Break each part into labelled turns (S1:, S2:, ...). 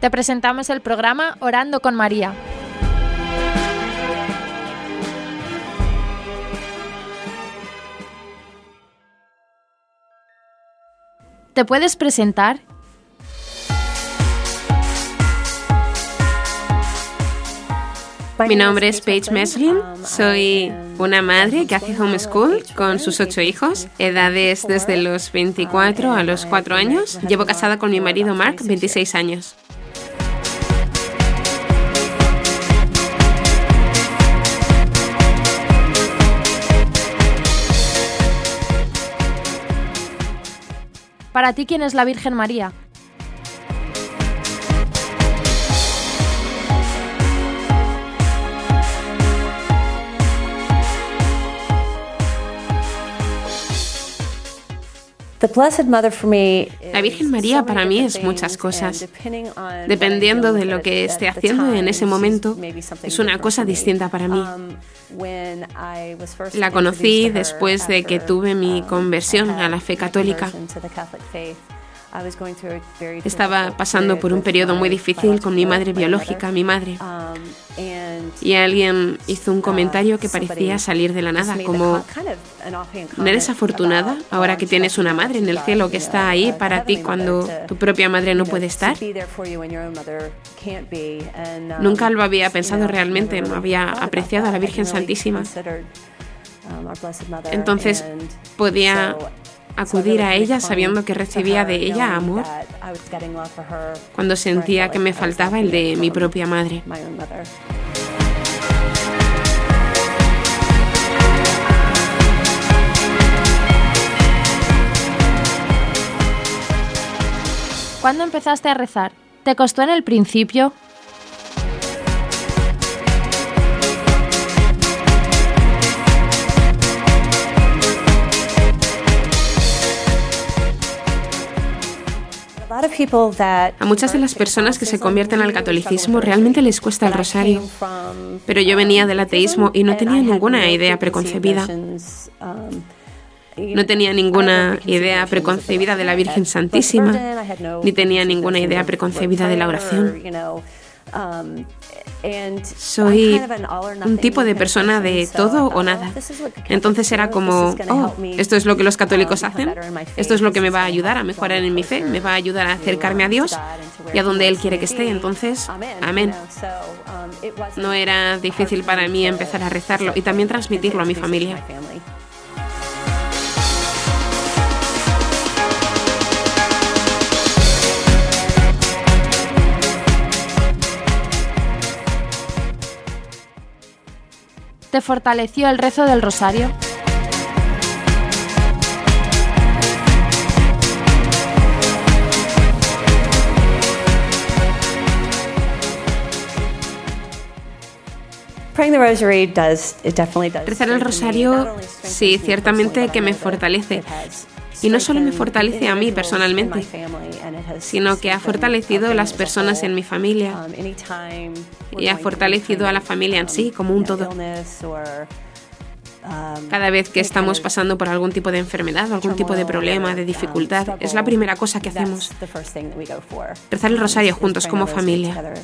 S1: Te presentamos el programa Orando con María. ¿Te puedes presentar?
S2: Mi nombre es Paige Meslin, soy una madre que hace homeschool con sus ocho hijos, edades desde los 24 a los 4 años. Llevo casada con mi marido Mark, 26 años.
S1: Para ti, ¿quién es la Virgen María?
S2: La Virgen María para mí es muchas cosas. Dependiendo de lo que esté haciendo en ese momento, es una cosa distinta para mí. La conocí después de que tuve mi conversión a la fe católica. Estaba pasando por un periodo muy difícil con mi madre biológica, mi madre. Y alguien hizo un comentario que parecía salir de la nada, como, ¿no eres afortunada ahora que tienes una madre en el cielo que está ahí para ti cuando tu propia madre no puede estar? Nunca lo había pensado realmente, no había apreciado a la Virgen Santísima. Entonces podía acudir a ella sabiendo que recibía de ella amor cuando sentía que me faltaba el de mi propia madre.
S1: ¿Cuándo empezaste a rezar? ¿Te costó en el principio?
S2: A muchas de las personas que se convierten al catolicismo realmente les cuesta el rosario, pero yo venía del ateísmo y no tenía ninguna idea preconcebida. No tenía ninguna idea preconcebida de la Virgen Santísima, ni tenía ninguna idea preconcebida de la oración. Soy un tipo de persona de todo o nada. Entonces era como, oh, esto es lo que los católicos hacen, esto es lo que me va a ayudar a mejorar en mi fe, me va a ayudar a acercarme a Dios y a donde Él quiere que esté. Entonces, amén. No era difícil para mí empezar a rezarlo y también transmitirlo a mi familia.
S1: Te fortaleció el rezo del rosario?
S2: Rezar el rosario, sí, ciertamente que me fortalece. Y no solo me fortalece a mí personalmente, sino que ha fortalecido a las personas en mi familia y ha fortalecido a la familia en sí como un todo. Cada vez que estamos pasando por algún tipo de enfermedad, algún tipo de problema, de dificultad, es la primera cosa que hacemos. Rezar el rosario juntos como familia.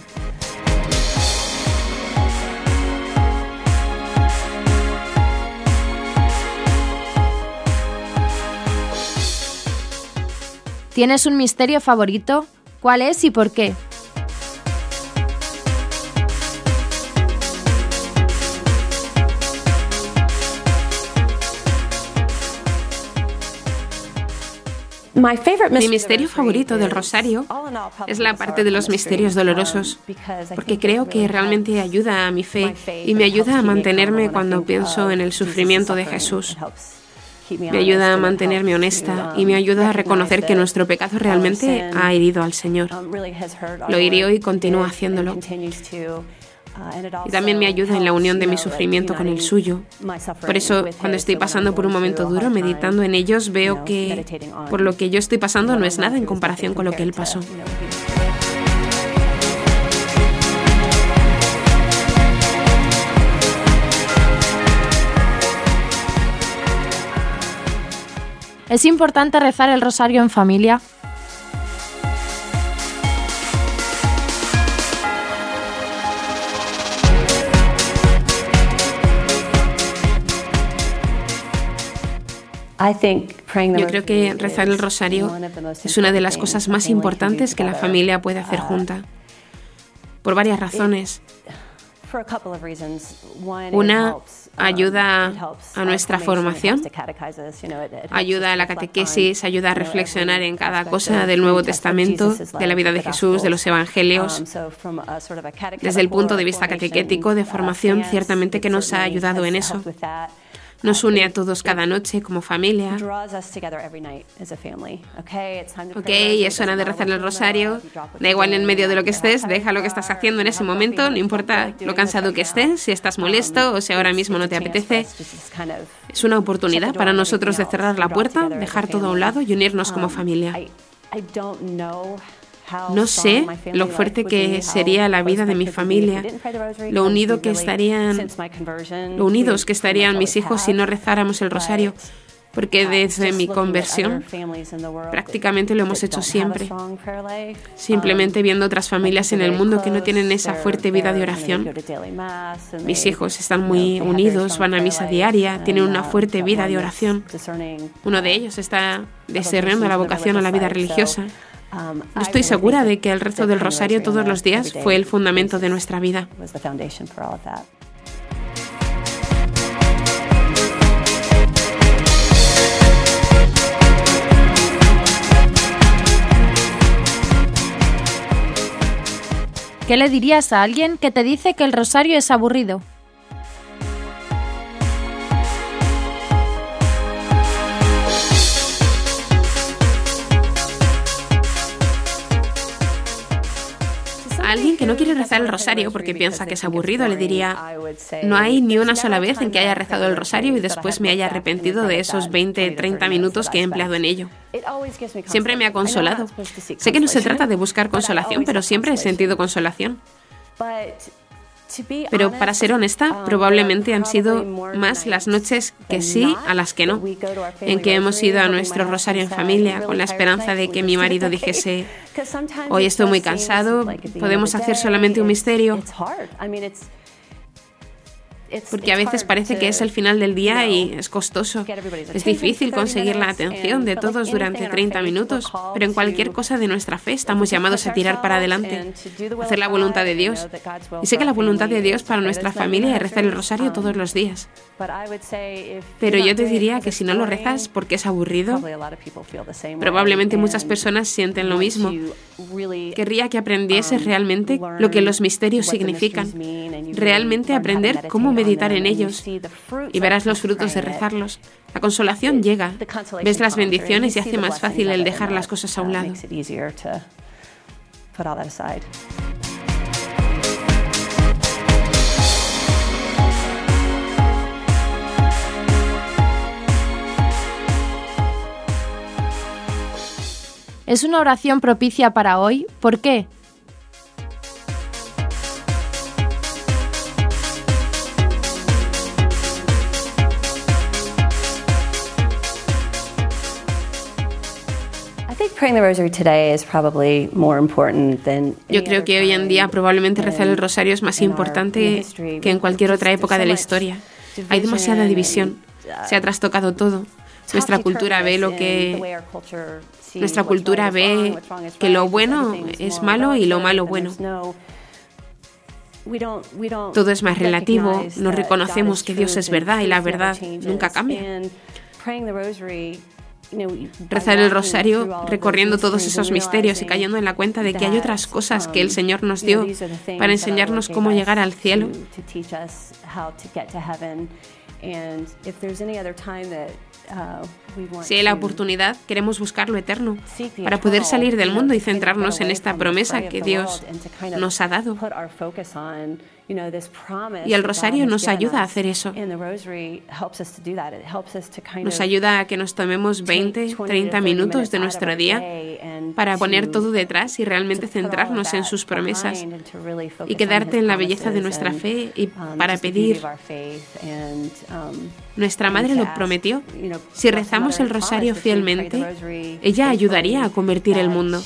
S1: ¿Tienes un misterio favorito? ¿Cuál es y por qué?
S2: Mi misterio favorito del rosario es la parte de los misterios dolorosos, porque creo que realmente ayuda a mi fe y me ayuda a mantenerme cuando pienso en el sufrimiento de Jesús. Me ayuda a mantenerme honesta y me ayuda a reconocer que nuestro pecado realmente ha herido al Señor. Lo hirió y continúa haciéndolo. Y también me ayuda en la unión de mi sufrimiento con el suyo. Por eso, cuando estoy pasando por un momento duro, meditando en ellos, veo que por lo que yo estoy pasando no es nada en comparación con lo que él pasó.
S1: ¿Es importante rezar el rosario en familia?
S2: Yo creo que rezar el rosario es una de las cosas más importantes que la familia puede hacer junta, por varias razones. Una ayuda a nuestra formación, ayuda a la catequesis, ayuda a reflexionar en cada cosa del Nuevo Testamento, de la vida de Jesús, de los evangelios. Desde el punto de vista catequético, de formación, ciertamente que nos ha ayudado en eso nos une a todos cada noche como familia. Ok, es hora de rezar el rosario. Da igual en medio de lo que estés, deja lo que estás haciendo en ese momento, no importa lo cansado que estés, si estás molesto o si ahora mismo no te apetece. Es una oportunidad para nosotros de cerrar la puerta, dejar todo a un lado y unirnos como familia. No sé lo fuerte que sería la vida de mi familia, lo unido que estarían, lo unidos que estarían mis hijos si no rezáramos el rosario, porque desde mi conversión prácticamente lo hemos hecho siempre. Simplemente viendo otras familias en el mundo que no tienen esa fuerte vida de oración. Mis hijos están muy unidos, van a misa diaria, tienen una fuerte vida de oración. Uno de ellos está discerniendo la vocación a la vida religiosa. Um, estoy segura de que el rezo del rosario todos los días fue el fundamento de nuestra vida.
S1: ¿Qué le dirías a alguien que te dice que el rosario es aburrido?
S2: Alguien que no quiere rezar el rosario porque piensa que es aburrido, le diría, no hay ni una sola vez en que haya rezado el rosario y después me haya arrepentido de esos 20, 30 minutos que he empleado en ello. Siempre me ha consolado. Sé que no se trata de buscar consolación, pero siempre he sentido consolación. Pero para ser honesta, um, probablemente han sido más las noches que sí a las que no, en que hemos ido a nuestro rosario en familia con la esperanza de que mi marido dijese, hoy estoy muy cansado, podemos hacer solamente un misterio porque a veces parece que es el final del día y es costoso. Es difícil conseguir la atención de todos durante 30 minutos, pero en cualquier cosa de nuestra fe estamos llamados a tirar para adelante, hacer la voluntad de Dios. Y sé que la voluntad de Dios para nuestra familia es rezar el rosario todos los días. Pero yo te diría que si no lo rezas porque es aburrido, probablemente muchas personas sienten lo mismo. Querría que aprendieses realmente lo que los misterios significan, realmente aprender cómo meditar en ellos y verás los frutos de rezarlos. La consolación llega, ves las bendiciones y hace más fácil el dejar las cosas a un lado.
S1: Es una oración propicia para hoy. ¿Por qué?
S2: Yo creo que hoy en día probablemente rezar el rosario es más importante que en cualquier otra época de la historia. Hay demasiada división. Se ha trastocado todo. Nuestra cultura ve lo que nuestra cultura ve que lo bueno es malo y lo malo bueno. Todo es más relativo, no reconocemos que Dios es verdad y la verdad nunca cambia rezar el rosario recorriendo todos esos misterios y cayendo en la cuenta de que hay otras cosas que el Señor nos dio para enseñarnos cómo llegar al cielo. Si hay la oportunidad, queremos buscar lo eterno para poder salir del mundo y centrarnos en esta promesa que Dios nos ha dado. Y el rosario nos ayuda a hacer eso. Nos ayuda a que nos tomemos 20, 30 minutos de nuestro día para poner todo detrás y realmente centrarnos en sus promesas y quedarte en la belleza de nuestra fe y um, para pedir. Um, nuestra madre lo prometió. Si rezamos el rosario fielmente, ella ayudaría a convertir el mundo.